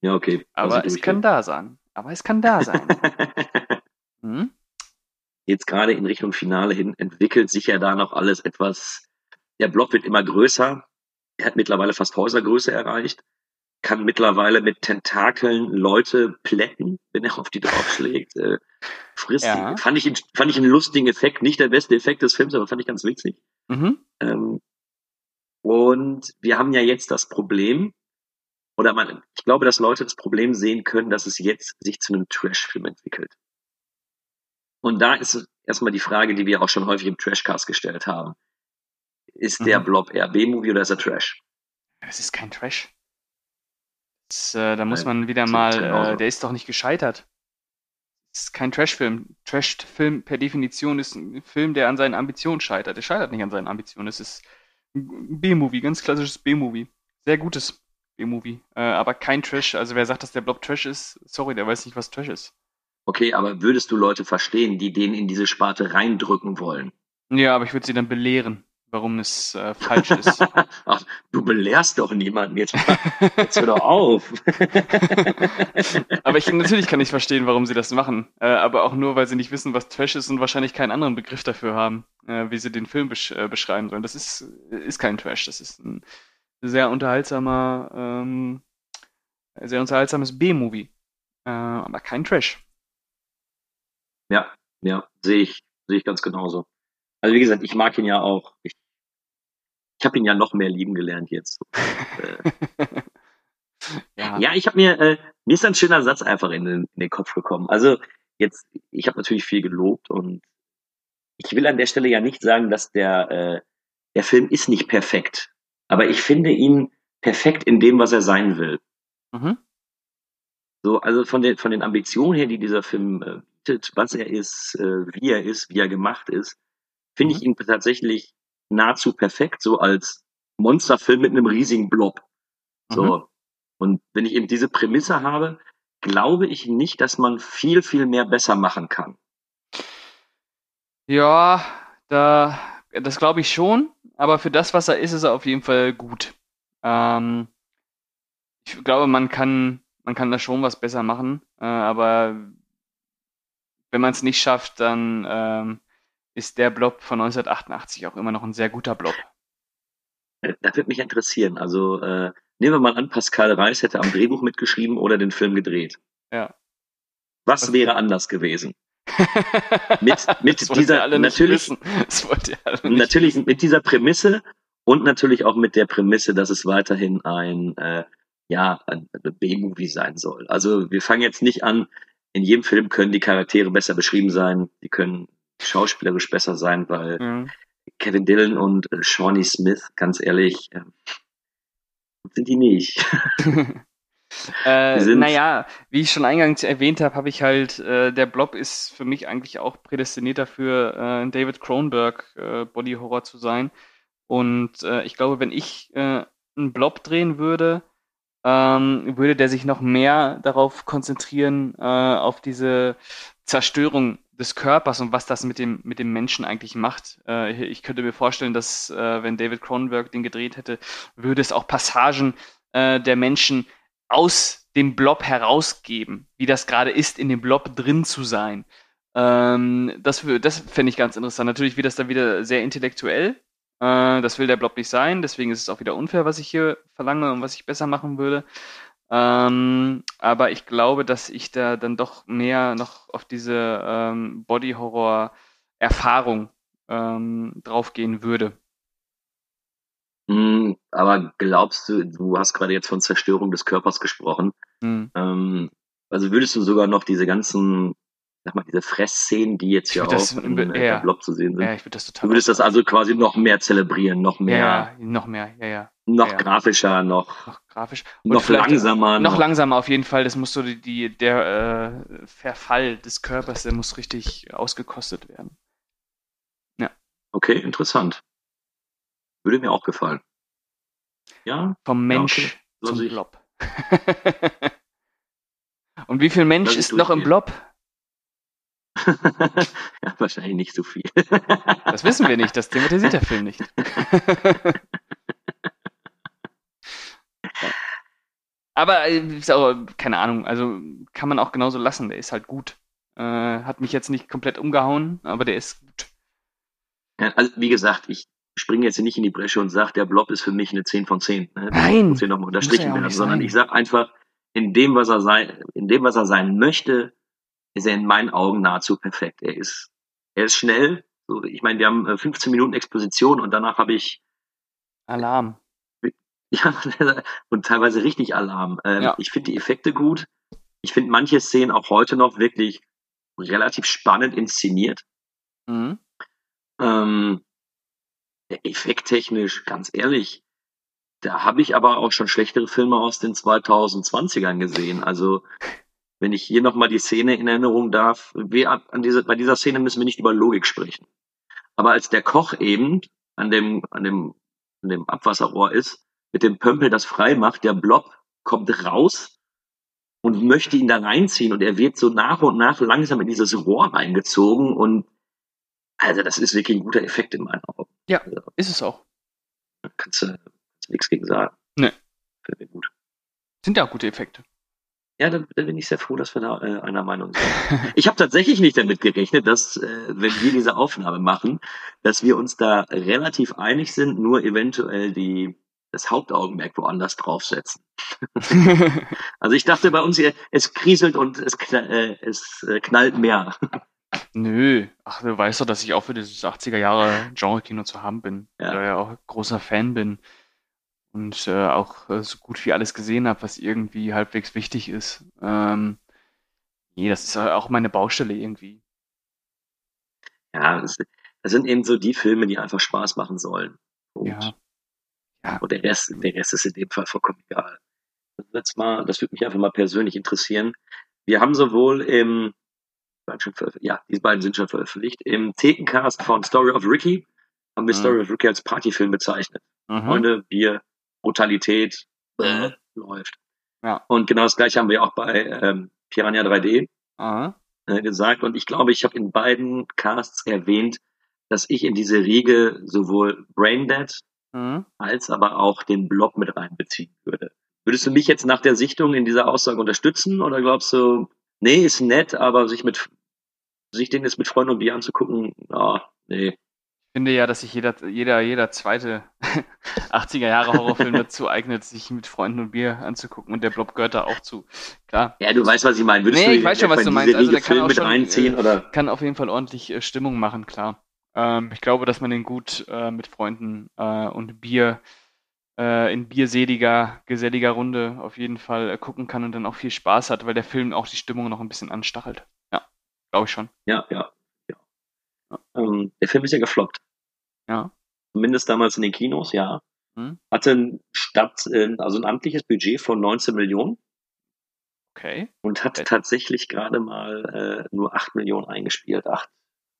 Ja, okay. Aber Also es kann da sein. Aber es kann da sein. [LAUGHS] hm? Jetzt gerade in Richtung Finale hin entwickelt sich ja da noch alles etwas. Der Block wird immer größer. Er hat mittlerweile fast Häusergröße erreicht. Kann mittlerweile mit Tentakeln Leute plätten, wenn er auf die draufschlägt. Äh, frisst Ja. Fand ich, fand ich einen lustigen Effekt. Nicht der beste Effekt des Films, aber fand ich ganz witzig. Mhm. Ähm, und wir haben ja jetzt das Problem, oder man, ich glaube, dass Leute das Problem sehen können, dass es jetzt sich zu einem Trash-Film entwickelt. Und da ist erstmal die Frage, die wir auch schon häufig im Trashcast gestellt haben. Ist der Mhm. Blob eher B-Movie oder ist er Trash? Das ist kein Trash. Das, äh, da muss man wieder mal, äh, der ist doch nicht gescheitert. Das ist kein Trash-Film. Trash-Film per Definition ist ein Film, der an seinen Ambitionen scheitert. Der scheitert nicht an seinen Ambitionen. Es ist ein B-Movie, ganz klassisches B-Movie. Sehr gutes B-Movie. Äh, aber kein Trash. Also wer sagt, dass der Blob Trash ist, sorry, der weiß nicht, was Trash ist. Okay, aber würdest du Leute verstehen, die den in diese Sparte reindrücken wollen? Ja, aber ich würde sie dann belehren, warum es äh, falsch ist. [LAUGHS] Ach, du belehrst doch niemanden. Jetzt, jetzt hör doch auf. [LAUGHS] aber ich, natürlich kann ich verstehen, warum sie das machen. Äh, aber auch nur, weil sie nicht wissen, was Trash ist und wahrscheinlich keinen anderen Begriff dafür haben, äh, wie sie den Film besch äh, beschreiben sollen. Das ist, ist kein Trash. Das ist ein sehr unterhaltsamer, ähm, sehr unterhaltsames B-Movie. Äh, aber kein Trash. Ja, ja, sehe ich, sehe ich ganz genauso. Also wie gesagt, ich mag ihn ja auch. Ich, ich habe ihn ja noch mehr lieben gelernt jetzt. [LAUGHS] ja. ja, ich habe mir, äh, mir ist ein schöner Satz einfach in den, in den Kopf gekommen. Also jetzt, ich habe natürlich viel gelobt und ich will an der Stelle ja nicht sagen, dass der, äh, der Film ist nicht perfekt. Aber ich finde ihn perfekt in dem, was er sein will. Mhm. So, also von den, von den Ambitionen her, die dieser Film äh, bietet, was er ist, äh, wie er ist, wie er gemacht ist, finde ich ihn tatsächlich nahezu perfekt, so als Monsterfilm mit einem riesigen Blob. So. Und wenn ich eben diese Prämisse habe, glaube ich nicht, dass man viel, viel mehr besser machen kann. Ja, da, das glaube ich schon, aber für das, was er ist, ist er auf jeden Fall gut. Ähm, ich glaube, man kann, man kann da schon was besser machen, äh, aber wenn man es nicht schafft, dann ähm, ist der Blob von 1988 auch immer noch ein sehr guter Blob. Das würde mich interessieren. Also äh, nehmen wir mal an, Pascal Reis hätte am Drehbuch mitgeschrieben oder den Film gedreht. Ja. Was wäre anders gewesen? [LAUGHS] mit mit dieser natürlich natürlich mit dieser Prämisse und natürlich auch mit der Prämisse, dass es weiterhin ein äh, ja ein B-Movie sein soll. Also wir fangen jetzt nicht an. In jedem Film können die Charaktere besser beschrieben sein, die können schauspielerisch besser sein, weil Mhm. Kevin Dillon und äh, Shawnee Smith, ganz ehrlich, äh, sind die nicht. [LAUGHS] [LAUGHS] Äh, Die naja, wie ich schon eingangs erwähnt habe, habe ich halt, äh, der Blob ist für mich eigentlich auch prädestiniert dafür, äh, David Cronenberg äh, Body Horror zu sein. Und äh, ich glaube, wenn ich äh, einen Blob drehen würde, ähm, würde der sich noch mehr darauf konzentrieren, auf diese Zerstörung des Körpers und was das mit dem, mit dem Menschen eigentlich macht. Äh, ich könnte mir vorstellen, dass äh, wenn David Cronenberg den gedreht hätte, würde es auch Passagen äh, der Menschen aus dem Blob herausgeben, wie das gerade ist, in dem Blob drin zu sein. Ähm, das das fände ich ganz interessant. Natürlich wird das dann wieder sehr intellektuell, Äh, das will der Blob nicht sein, deswegen ist es auch wieder unfair, was ich hier verlange und was ich besser machen würde. Ähm, aber ich glaube, dass ich da dann doch mehr noch auf diese ähm, Body-Horror-Erfahrung ähm, draufgehen würde. Hm, aber glaubst du, du hast gerade jetzt von Zerstörung des Körpers gesprochen. Hm. Ähm, also würdest du sogar noch diese ganzen, sag mal, diese Fressszenen, die jetzt hier das auch in be- äh, ja. der Blob zu sehen sind, Ja, ich würde das total du würdest das also quasi noch mehr zelebrieren, noch mehr, ja, noch mehr, ja, ja. Noch ja. grafischer, noch, Noch grafisch. noch langsamer. Noch langsamer auf jeden Fall. Das muss so die, die der äh, Verfall des Körpers, der muss richtig ausgekostet werden. Okay, interessant. Würde mir auch gefallen. Ja, Vom Ja, Mensch okay. Soll zum Blob. [LAUGHS] Und wie viel Mensch ist noch im. Blob? [LAUGHS] ja, wahrscheinlich nicht so viel. Das wissen wir nicht. Das thematisiert der Film nicht. [LAUGHS] Ja. Aber äh, ist auch, keine Ahnung, also kann man auch genauso lassen. Der ist halt gut. Äh, hat mich jetzt nicht komplett umgehauen, aber der ist gut. Ja, also, wie gesagt, ich springe jetzt nicht in die Bresche und sage, der Blob ist für mich eine 10 von 10. Ne? Nein, muss hier nochmal er unterstrichen werden, sondern ich sage einfach, in dem, was er sein, in dem, was er sein möchte, ist er in meinen Augen nahezu perfekt. Er ist, er ist schnell. So, ich meine, wir haben äh, 15 Minuten Exposition und danach habe ich Alarm. [LAUGHS] Ja, und teilweise richtig Alarm. Ähm, Ja. Ich finde die Effekte gut. Ich finde manche Szenen auch heute noch wirklich relativ spannend inszeniert. Mhm. Ähm, effekttechnisch, ganz ehrlich, da habe ich aber auch schon schlechtere Filme aus den 2020ern gesehen. Also, wenn ich hier nochmal die Szene in Erinnerung darf, wir, an diese, bei dieser Szene müssen wir nicht über Logik sprechen. Aber als der Koch eben an dem, an dem, an dem Abwasserrohr ist, mit dem Pömpel das frei macht, der Blob kommt raus und möchte ihn da reinziehen und er wird so nach und nach langsam in dieses Rohr reingezogen und also das ist wirklich ein guter Effekt in meinen Augen. Ja, Also, ist es auch. da kannst du, nichts gegen sagen. Nee. Finde ich gut. Sind ja auch gute Effekte. Ja, da, da bin ich sehr froh, dass wir da äh, einer Meinung sind. [LAUGHS] Ich habe tatsächlich nicht damit gerechnet, dass, äh, wenn wir diese Aufnahme machen, dass wir uns da relativ einig sind, nur eventuell die das Hauptaugenmerk woanders draufsetzen. [LAUGHS] Also ich dachte bei uns hier, es kriselt und es, kn äh, es äh, knallt mehr. Nö, ach, du weißt doch, dass ich auch für dieses 80er Jahre Genre-Kino zu haben bin. Ja. Da ja auch großer Fan bin. Und äh, auch äh, so gut wie alles gesehen habe, was irgendwie halbwegs wichtig ist. Ähm, nee, das ist auch meine Baustelle irgendwie. Ja, das, das sind eben so die Filme, die einfach Spaß machen sollen. Und, Ja. Ja. und der Rest, der Rest ist in dem Fall vollkommen egal. Das, wird's mal, das würde mich einfach mal persönlich interessieren. Wir haben sowohl im, ja, diese beiden sind schon veröffentlicht, im Thekencast von Story of Ricky haben wir Mhm. Story of Ricky als Partyfilm bezeichnet. Mhm. Freunde, Bier, Brutalität, Mhm. äh, läuft. Ja. Und genau das gleiche haben wir auch bei ähm, Piranha 3D Aha. äh, gesagt. Und ich glaube, ich habe in beiden Casts erwähnt, dass ich in diese Riege sowohl Braindead Mhm. als aber auch den Blob mit reinbeziehen würde. Würdest du mich jetzt nach der Sichtung in dieser Aussage unterstützen oder glaubst du, nee, ist nett, aber sich mit sich den jetzt mit Freunden und Bier anzugucken, ah, nee. Ich finde ja, dass sich jeder, jeder, jeder zweite [LAUGHS] 80er Jahre Horrorfilm dazu eignet, sich mit Freunden und Bier anzugucken. Und der Blob gehört da auch zu. Klar. Ja, du weißt, was ich meine. Würdest Nee, ich weiß schon, was du meinst. Also, der kann auch mit schon, reinziehen äh, oder? Kann auf jeden Fall ordentlich äh, Stimmung machen, klar. Ähm, ich glaube, dass man den gut äh, mit Freunden äh, und Bier äh, in bierseliger, geselliger Runde auf jeden Fall äh, gucken kann und dann auch viel Spaß hat, weil der Film auch die Stimmung noch ein bisschen anstachelt. Ja, glaube ich schon. Ja, ja. ja. Ähm, der Film ist ja gefloppt. Ja. Zumindest damals in den Kinos, ja. Hm. Hatte ein Stadt, äh, also ein amtliches Budget von 19 Millionen Okay. und hat Äh. tatsächlich gerade mal äh, nur 8 Millionen eingespielt.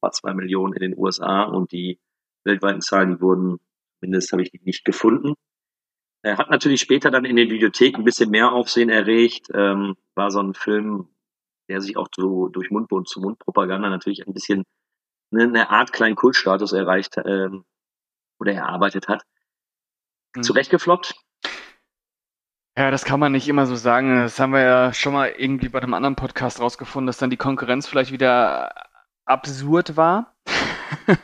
8,2 Millionen in den USA und die weltweiten Zahlen, die wurden, zumindest habe ich die nicht gefunden. Er hat natürlich später dann in den Videotheken ein bisschen mehr Aufsehen erregt. Ähm, war so ein Film, der sich auch so durch Mundmund zu Mundpropaganda natürlich ein bisschen eine, Art kleinen Kultstatus erreicht ähm, oder erarbeitet hat. Hm. Zu Recht gefloppt. Ja, das kann man nicht immer so sagen. Das haben wir ja schon mal irgendwie bei einem anderen Podcast rausgefunden, dass dann die Konkurrenz vielleicht wieder absurd war. [LAUGHS]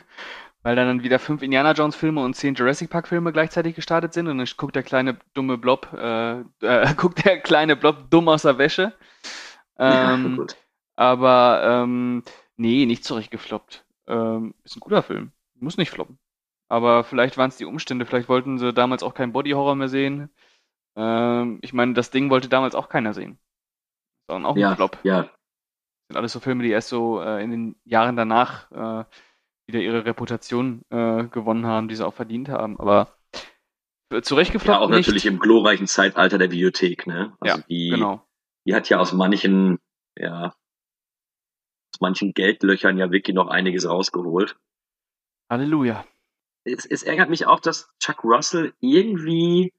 weil dann wieder fünf Indiana Jones Filme und zehn Jurassic Park Filme gleichzeitig gestartet sind und dann guckt der kleine dumme Blob, äh, [LAUGHS] äh, guckt der kleine Blob dumm aus der Wäsche. Ähm, ja, aber ähm, nee, nicht zurechtgefloppt. Ähm, ist ein guter Film. Muss nicht floppen. Aber vielleicht waren es die Umstände, vielleicht wollten sie damals auch keinen Body-Horror mehr sehen. Ähm, ich meine, das Ding wollte damals auch keiner sehen. Sondern auch ein Ja, Flop. ja. Sind alles so Filme, die erst so äh, in den Jahren danach äh, wieder ihre Reputation äh, gewonnen haben, die sie auch verdient haben. Aber äh, Ja, auch nicht. natürlich im glorreichen Zeitalter der Videothek, ne? Also Ja, die, genau. die hat ja aus manchen, ja, aus manchen Geldlöchern ja wirklich noch einiges rausgeholt. Halleluja. Es, es ärgert mich auch, dass Chuck Russell irgendwie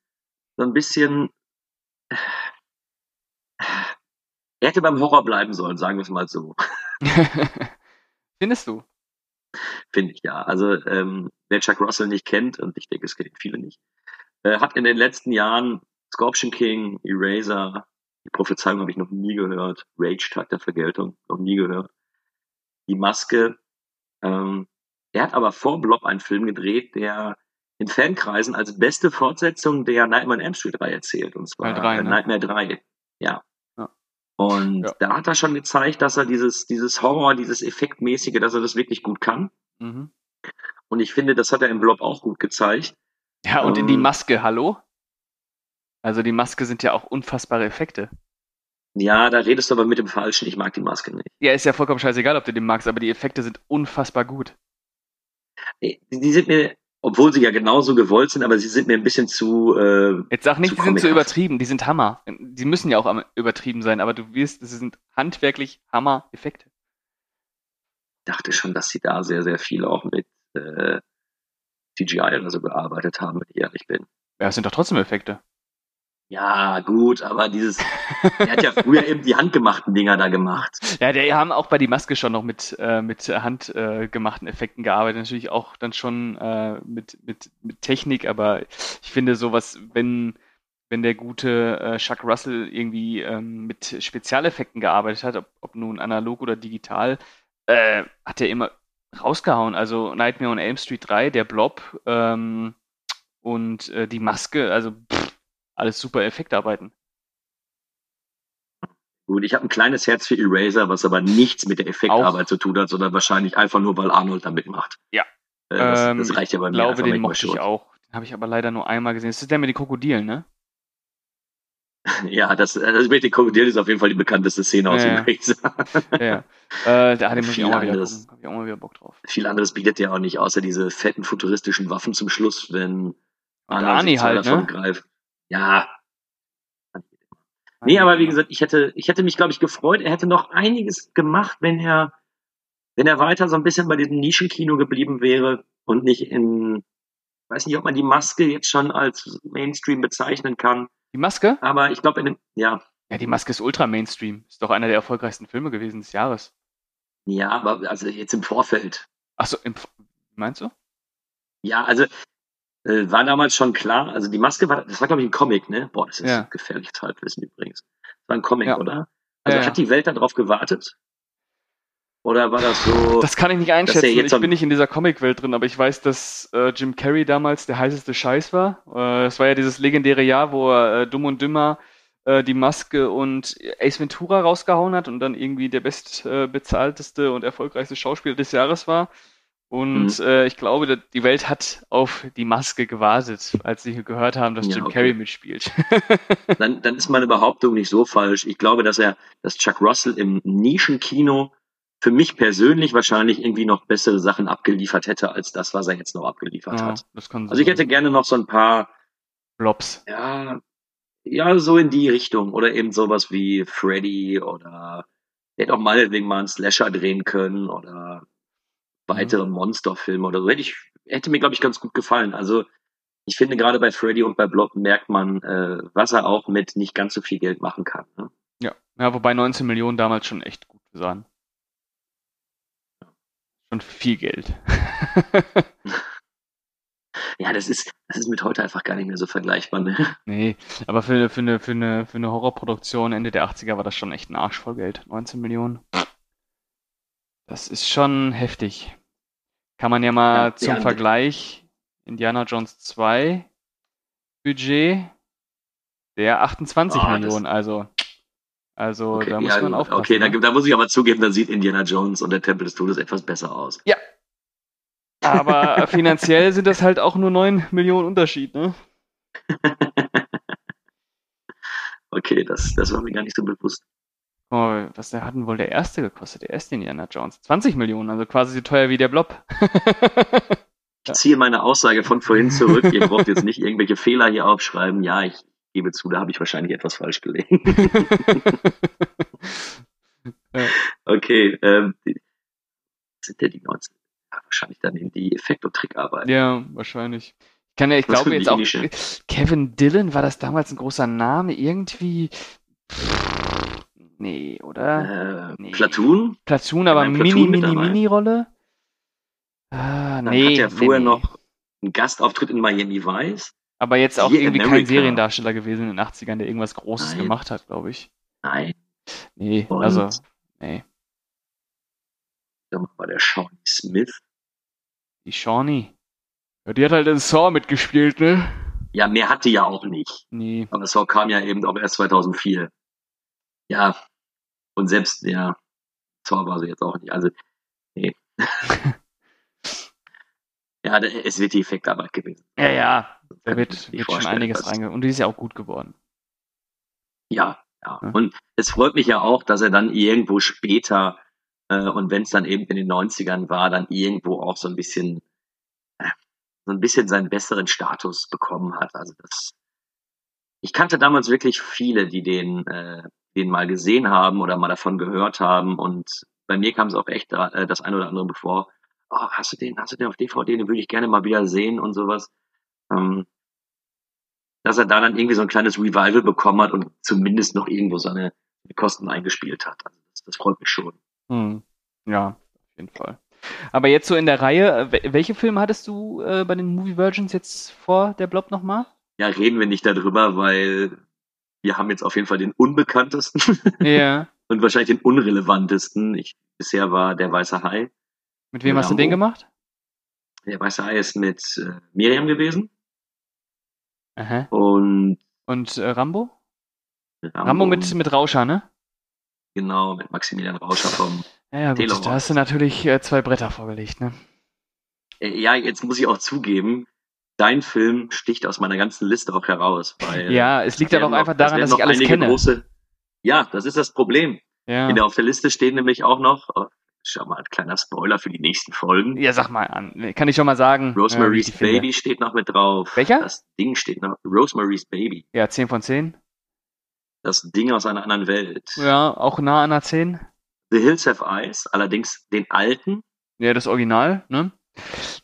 so ein bisschen, er hätte beim Horror bleiben sollen, sagen wir es mal so. [LAUGHS] Findest du? Finde ich ja. Also ähm, wer Chuck Russell nicht kennt, und ich denke, es kennen viele nicht, äh, hat in den letzten Jahren Scorpion King, Eraser, die Prophezeiung habe ich noch nie gehört, Rage Tag der Vergeltung, noch nie gehört. Die Maske. Ähm, er hat aber vor Blob einen Film gedreht, der in Fankreisen als beste Fortsetzung der Nightmare on Elm Street Reihe zählt, und zwar Teil drei, äh, ne? Nightmare 3. Ja. Und Ja. da hat er schon gezeigt, dass er dieses, dieses Horror, dieses Effektmäßige, dass er das wirklich gut kann. Mhm. Und ich finde, das hat er im Blob auch gut gezeigt. Ja, und in die Ähm, Maske, hallo? Also die Maske sind ja auch unfassbare Effekte. Ja, da redest du aber mit dem Falschen. Ich mag die Maske nicht. Ja, ist ja vollkommen scheißegal, ob du den magst, aber die Effekte sind unfassbar gut. Die die sind mir, obwohl sie ja genauso gewollt sind, aber sie sind mir ein bisschen zu. Äh, Jetzt sag nicht, die sind zu übertrieben, die sind Hammer. Die müssen ja auch am übertrieben sein, aber du wirst, das sind handwerklich Hammer-Effekte. dachte schon, dass sie da sehr, sehr viel auch mit äh, CGI oder so gearbeitet haben, wenn ich ehrlich bin. Ja, es sind doch trotzdem Effekte. Ja, gut, aber dieses, er hat ja früher eben die handgemachten Dinger da gemacht. Ja, die haben auch bei die Maske schon noch mit, äh, mit handgemachten äh, Effekten gearbeitet. Natürlich auch dann schon äh, mit, mit, mit Technik, aber ich finde sowas, wenn, wenn der gute äh, Chuck Russell irgendwie ähm, mit Spezialeffekten gearbeitet hat, ob, ob nun analog oder digital, äh, hat er immer rausgehauen. Also Nightmare on Elm Street 3, der Blob ähm, und äh, die Maske, also pff, alles super Effektarbeiten. Gut, ich habe ein kleines Herz für Eraser, was aber nichts mit der Effektarbeit zu tun hat, sondern wahrscheinlich einfach nur, weil Arnold da mitmacht. Ja. Äh, das, Ähm, das reicht ja bei Ich mir. glaube, einfach den mochte ich auch. Den habe ich aber leider nur einmal gesehen. Das ist der mit den Krokodilen, ne? [LAUGHS] Ja, das, das mit den Krokodilen ist auf jeden Fall die bekannteste Szene aus Ja, dem Eraser. [LAUGHS] Ja, ja. Äh, da muss ich [LAUGHS] Viel auch mal wieder anderes. ich auch mal wieder Bock drauf. Viel anderes bietet der auch nicht, außer diese fetten futuristischen Waffen zum Schluss, wenn Arnold Arnie sich halt, davon ne? greift. Ja. Nee, aber wie gesagt, ich hätte, ich hätte mich, glaube ich, gefreut. Er hätte noch einiges gemacht, wenn er, wenn er weiter so ein bisschen bei diesem Nischenkino geblieben wäre und nicht in, ich weiß nicht, ob man die Maske jetzt schon als Mainstream bezeichnen kann. Die Maske? Aber ich glaube, in dem, ja, Ja, die Maske ist ultra Mainstream. Ist doch einer der erfolgreichsten Filme gewesen des Jahres. ja, aber also jetzt im Vorfeld. Achso, im, meinst du? Ja, also äh, war damals schon klar, also die Maske war, das war glaube ich ein Comic, ne? Boah, das ist Ja. gefährliches Halbwissen übrigens. Das war ein Comic, Ja. oder? Also Ja, hat die Welt darauf gewartet? Oder war das so? Das kann ich nicht einschätzen. jetzt Ich bin nicht in dieser Comicwelt drin, aber ich weiß, dass äh, Jim Carrey damals der heißeste Scheiß war. Äh, Es war ja dieses legendäre Jahr, wo er äh, Dumm und Dümmer äh, die Maske und Ace Ventura rausgehauen hat und dann irgendwie der bestbezahlteste und erfolgreichste Schauspieler des Jahres war. Und Mhm. äh, ich glaube, die Welt hat auf die Maske gewartet, als sie gehört haben, dass Ja, Jim okay. Carrey mitspielt. [LAUGHS] dann, dann ist meine Behauptung nicht so falsch. Ich glaube, dass er, dass Chuck Russell im Nischenkino für mich persönlich wahrscheinlich irgendwie noch bessere Sachen abgeliefert hätte, als das, was er jetzt noch abgeliefert Ja, hat. Also ich hätte gerne noch so ein paar, Blobs. ja, ja, so in die Richtung. Oder eben sowas wie Freddy oder der hätte auch meinetwegen mal einen Slasher drehen können oder weitere Monsterfilme oder so. Hätte ich, hätte mir, glaube ich, ganz gut gefallen. Also ich finde gerade bei Freddy und bei Blob merkt man, äh, was er auch mit nicht ganz so viel Geld machen kann. Ne? Ja. ja, wobei 19 Millionen damals schon echt gut sahen. Schon viel Geld. [LAUGHS] Ja, das ist, das ist mit heute einfach gar nicht mehr so vergleichbar. Ne? nee, aber für, für, eine, für, eine, für eine Horrorproduktion Ende der 80er war das schon echt ein Arsch voll Geld. 19 Millionen. Das ist schon heftig. Kann man ja mal Ja, zum ja, Vergleich Indiana Jones 2 Budget der 28 Ah, das- Millionen, also also Okay, da muss ja, man aufpassen. okay da, ne? da muss ich aber zugeben, da sieht Indiana Jones und der Tempel des Todes etwas besser aus. Aber [LAUGHS] finanziell sind das halt auch nur 9 Millionen Unterschied, ne? [LAUGHS] Okay, das, das war mir gar nicht so bewusst. Oh, was der hatten wohl der erste gekostet, der erste Indiana Jones? 20 Millionen, also quasi so teuer wie der Blob. [LAUGHS] Ich ziehe meine Aussage von vorhin zurück. Ihr braucht jetzt nicht irgendwelche Fehler hier aufschreiben. Ja, ich gebe zu, da habe ich wahrscheinlich etwas falsch gelegen. [LAUGHS] okay, ähm, sind denn die 19? Ja, wahrscheinlich dann in die Effekt- und Trickarbeit. ja, wahrscheinlich. Ich kann ja, ich Was glaube jetzt auch. Kevin Dillon, war das damals ein großer Name? Irgendwie, pff, nee, oder? Äh, Nee. Platoon? Platoon, aber Mini, Mini? Mini-Rolle? Ah, Dann nee, hat er nee, vorher nee. noch einen Gastauftritt in Miami Vice. Aber jetzt auch irgendwie kein. Seriendarsteller gewesen in den 80ern, der irgendwas Großes Nein. gemacht hat, glaube ich. Nein, Nee, Und? also, nee. da war der Shawnee Smith. Die Shawnee. Ja, die hat halt in Saw mitgespielt, ne? Ja, mehr hatte ja auch nicht. Nee. Aber Saw kam ja eben auch erst 2004. Ja, und selbst, ja, Saw war sie jetzt auch nicht. Also, nee. [LAUGHS] ja, es wird die Effektarbeit gewesen. Ja, ja. Da wird, wird schon einiges dass- reinge... Und die ist ja auch gut geworden. Ja, ja. Ja. Und es freut mich ja auch, dass er dann irgendwo später, äh, und wenn es dann eben in den 90ern war, dann irgendwo auch so ein bisschen, äh, so ein bisschen seinen besseren Status bekommen hat. Also das, ich kannte damals wirklich viele, die den, äh, den mal gesehen haben oder mal davon gehört haben. Und bei mir kam es auch echt da, äh, das eine oder andere bevor. Oh, hast du den, hast du den auf DVD? Den würde ich gerne mal wieder sehen und sowas. Ähm, dass er da dann irgendwie so ein kleines Revival bekommen hat und zumindest noch irgendwo seine Kosten eingespielt hat. Also das, das freut mich schon. Hm. Ja, auf jeden Fall. Aber jetzt so in der Reihe, äh, wel- welche Filme hattest du äh, bei den Movie Virgins jetzt vor der Blob nochmal? Ja, reden wir nicht darüber, weil wir haben jetzt auf jeden Fall den unbekanntesten [LAUGHS] Ja. und wahrscheinlich den unrelevantesten. Ich, bisher war der Weiße Hai. Mit wem hast du den Rambo. gemacht? Der Weiße Hai ist mit äh, Miriam gewesen Aha. und Und äh, Rambo? Rambo, Rambo mit, mit Rauscher, ne? genau mit Maximilian Rauscher vom. Ja, ja gut, da hast du natürlich äh, zwei Bretter vorgelegt, ne? Äh, ja, jetzt muss ich auch zugeben, dein Film sticht aus meiner ganzen Liste auch heraus, weil Ja, es liegt aber auch einfach noch- daran, dass ich noch alles einige kenne. Große, ja, das ist das Problem. Ja. In der, auf der Liste stehen nämlich auch noch, oh, schau mal, ein kleiner Spoiler für die nächsten Folgen. ja, sag mal an. Kann ich schon mal sagen. äh, Rosemary's finde. Baby steht noch mit drauf. Welcher? Das Ding steht noch. Rosemary's Baby. Ja, 10 von 10. Das Ding aus einer anderen Welt. Ja, auch nah an der 10. The Hills Have Eyes, allerdings den alten. Ja, das Original, ne?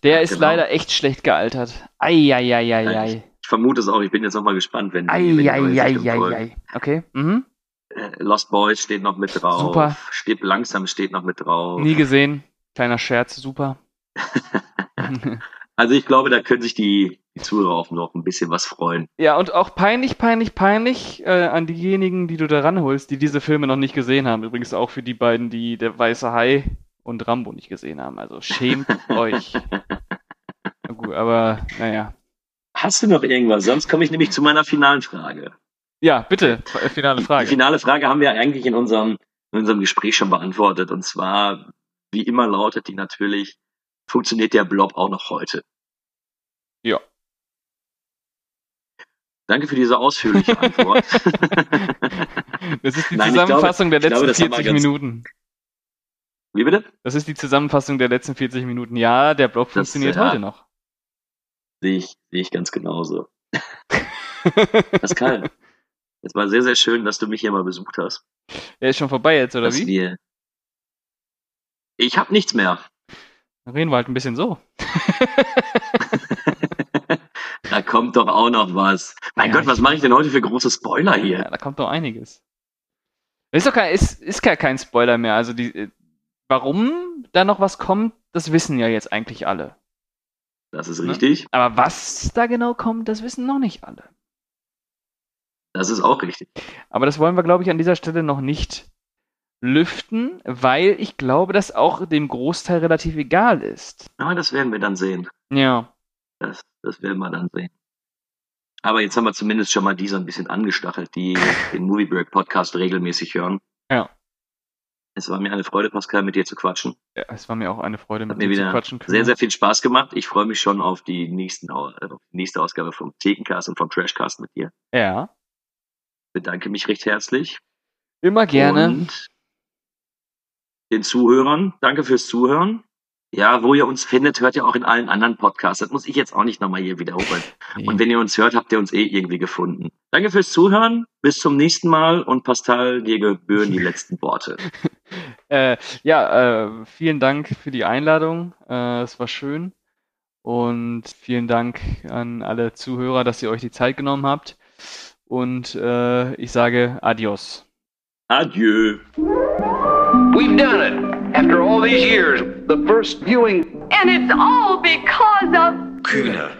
Der Ja, ist genau. leider echt schlecht gealtert. Eieieiei. Ich vermute es auch, ich bin jetzt nochmal gespannt, wenn die, wenn. Okay. Mhm. Äh, Lost Boys steht noch mit drauf. Super. Stirb langsam steht noch mit drauf. Nie gesehen. Kleiner Scherz, super. [LAUGHS] Also ich glaube, da können sich die, die Zuhörer auch noch ein bisschen was freuen. ja, und auch peinlich, peinlich, peinlich äh, an diejenigen, die du da ranholst, die diese Filme noch nicht gesehen haben. Übrigens auch für die beiden, die Der Weiße Hai und Rambo nicht gesehen haben. Also schämt [LAUGHS] euch. Na Gut, aber naja. Hast du noch irgendwas? Sonst komme ich nämlich zu meiner finalen Frage. Ja, bitte, f- finale Die Frage. finale Frage haben wir eigentlich in unserem, in unserem Gespräch schon beantwortet. Und zwar, wie immer lautet die natürlich, funktioniert der Blob auch noch heute? Ja. Danke für diese ausführliche Antwort. [LAUGHS] Das ist die Nein, ich glaube- Zusammenfassung der glaube, letzten wir 40 ganz- Minuten. Wie bitte? Das ist die Zusammenfassung der letzten 40 Minuten. Ja, der Blog funktioniert ja. heute noch. Sehe ich, sehe ich ganz genauso. [LAUGHS] Pascal, es war sehr, sehr schön, dass du mich hier mal besucht hast. Der ist schon vorbei jetzt, oder dass wie? Wir ich habe nichts mehr. Dann reden wir halt ein bisschen so. [LAUGHS] Da kommt doch auch noch was. Mein Ja, Gott, was mache ich denn heute für große Spoiler Ja, hier? da kommt doch einiges. Ist doch kein, ist, ist gar kein Spoiler mehr. Also die, äh, warum da noch was kommt, das wissen ja jetzt eigentlich alle. Das ist Ne? richtig. Aber was da genau kommt, das wissen noch nicht alle. Das ist auch richtig. Aber das wollen wir, glaube ich, an dieser Stelle noch nicht lüften, weil ich glaube, dass auch dem Großteil relativ egal ist. Aber das werden wir dann sehen. Ja. Das, das werden wir dann sehen. Aber jetzt haben wir zumindest schon mal die so ein bisschen angestachelt, die [LAUGHS] den Movie Break Podcast regelmäßig hören. Ja. Es war mir eine Freude, Pascal, mit dir zu quatschen. Ja, es war mir auch eine Freude, Hat mit dir zu quatschen können. sehr, sehr viel Spaß gemacht. Ich freue mich schon auf die, nächsten, äh, auf die nächste Ausgabe vom Thekencast und vom Trashcast mit dir. Ja. Bedanke mich recht herzlich. Immer gerne. Und den Zuhörern, danke fürs Zuhören. Ja, wo ihr uns findet, hört ihr auch in allen anderen Podcasts. Das muss ich jetzt auch nicht nochmal hier wiederholen. Und wenn ihr uns hört, habt ihr uns eh irgendwie gefunden. Danke fürs Zuhören. Bis zum nächsten Mal und Pascal, dir gebühren die letzten Worte. [LAUGHS] Äh, ja, äh, vielen Dank für die Einladung. Äh, es war schön. Und vielen Dank an alle Zuhörer, dass ihr euch die Zeit genommen habt. Und äh, ich sage Adios. Adieu. We've done it. After all these years, the first viewing. And it's all because of Kühner,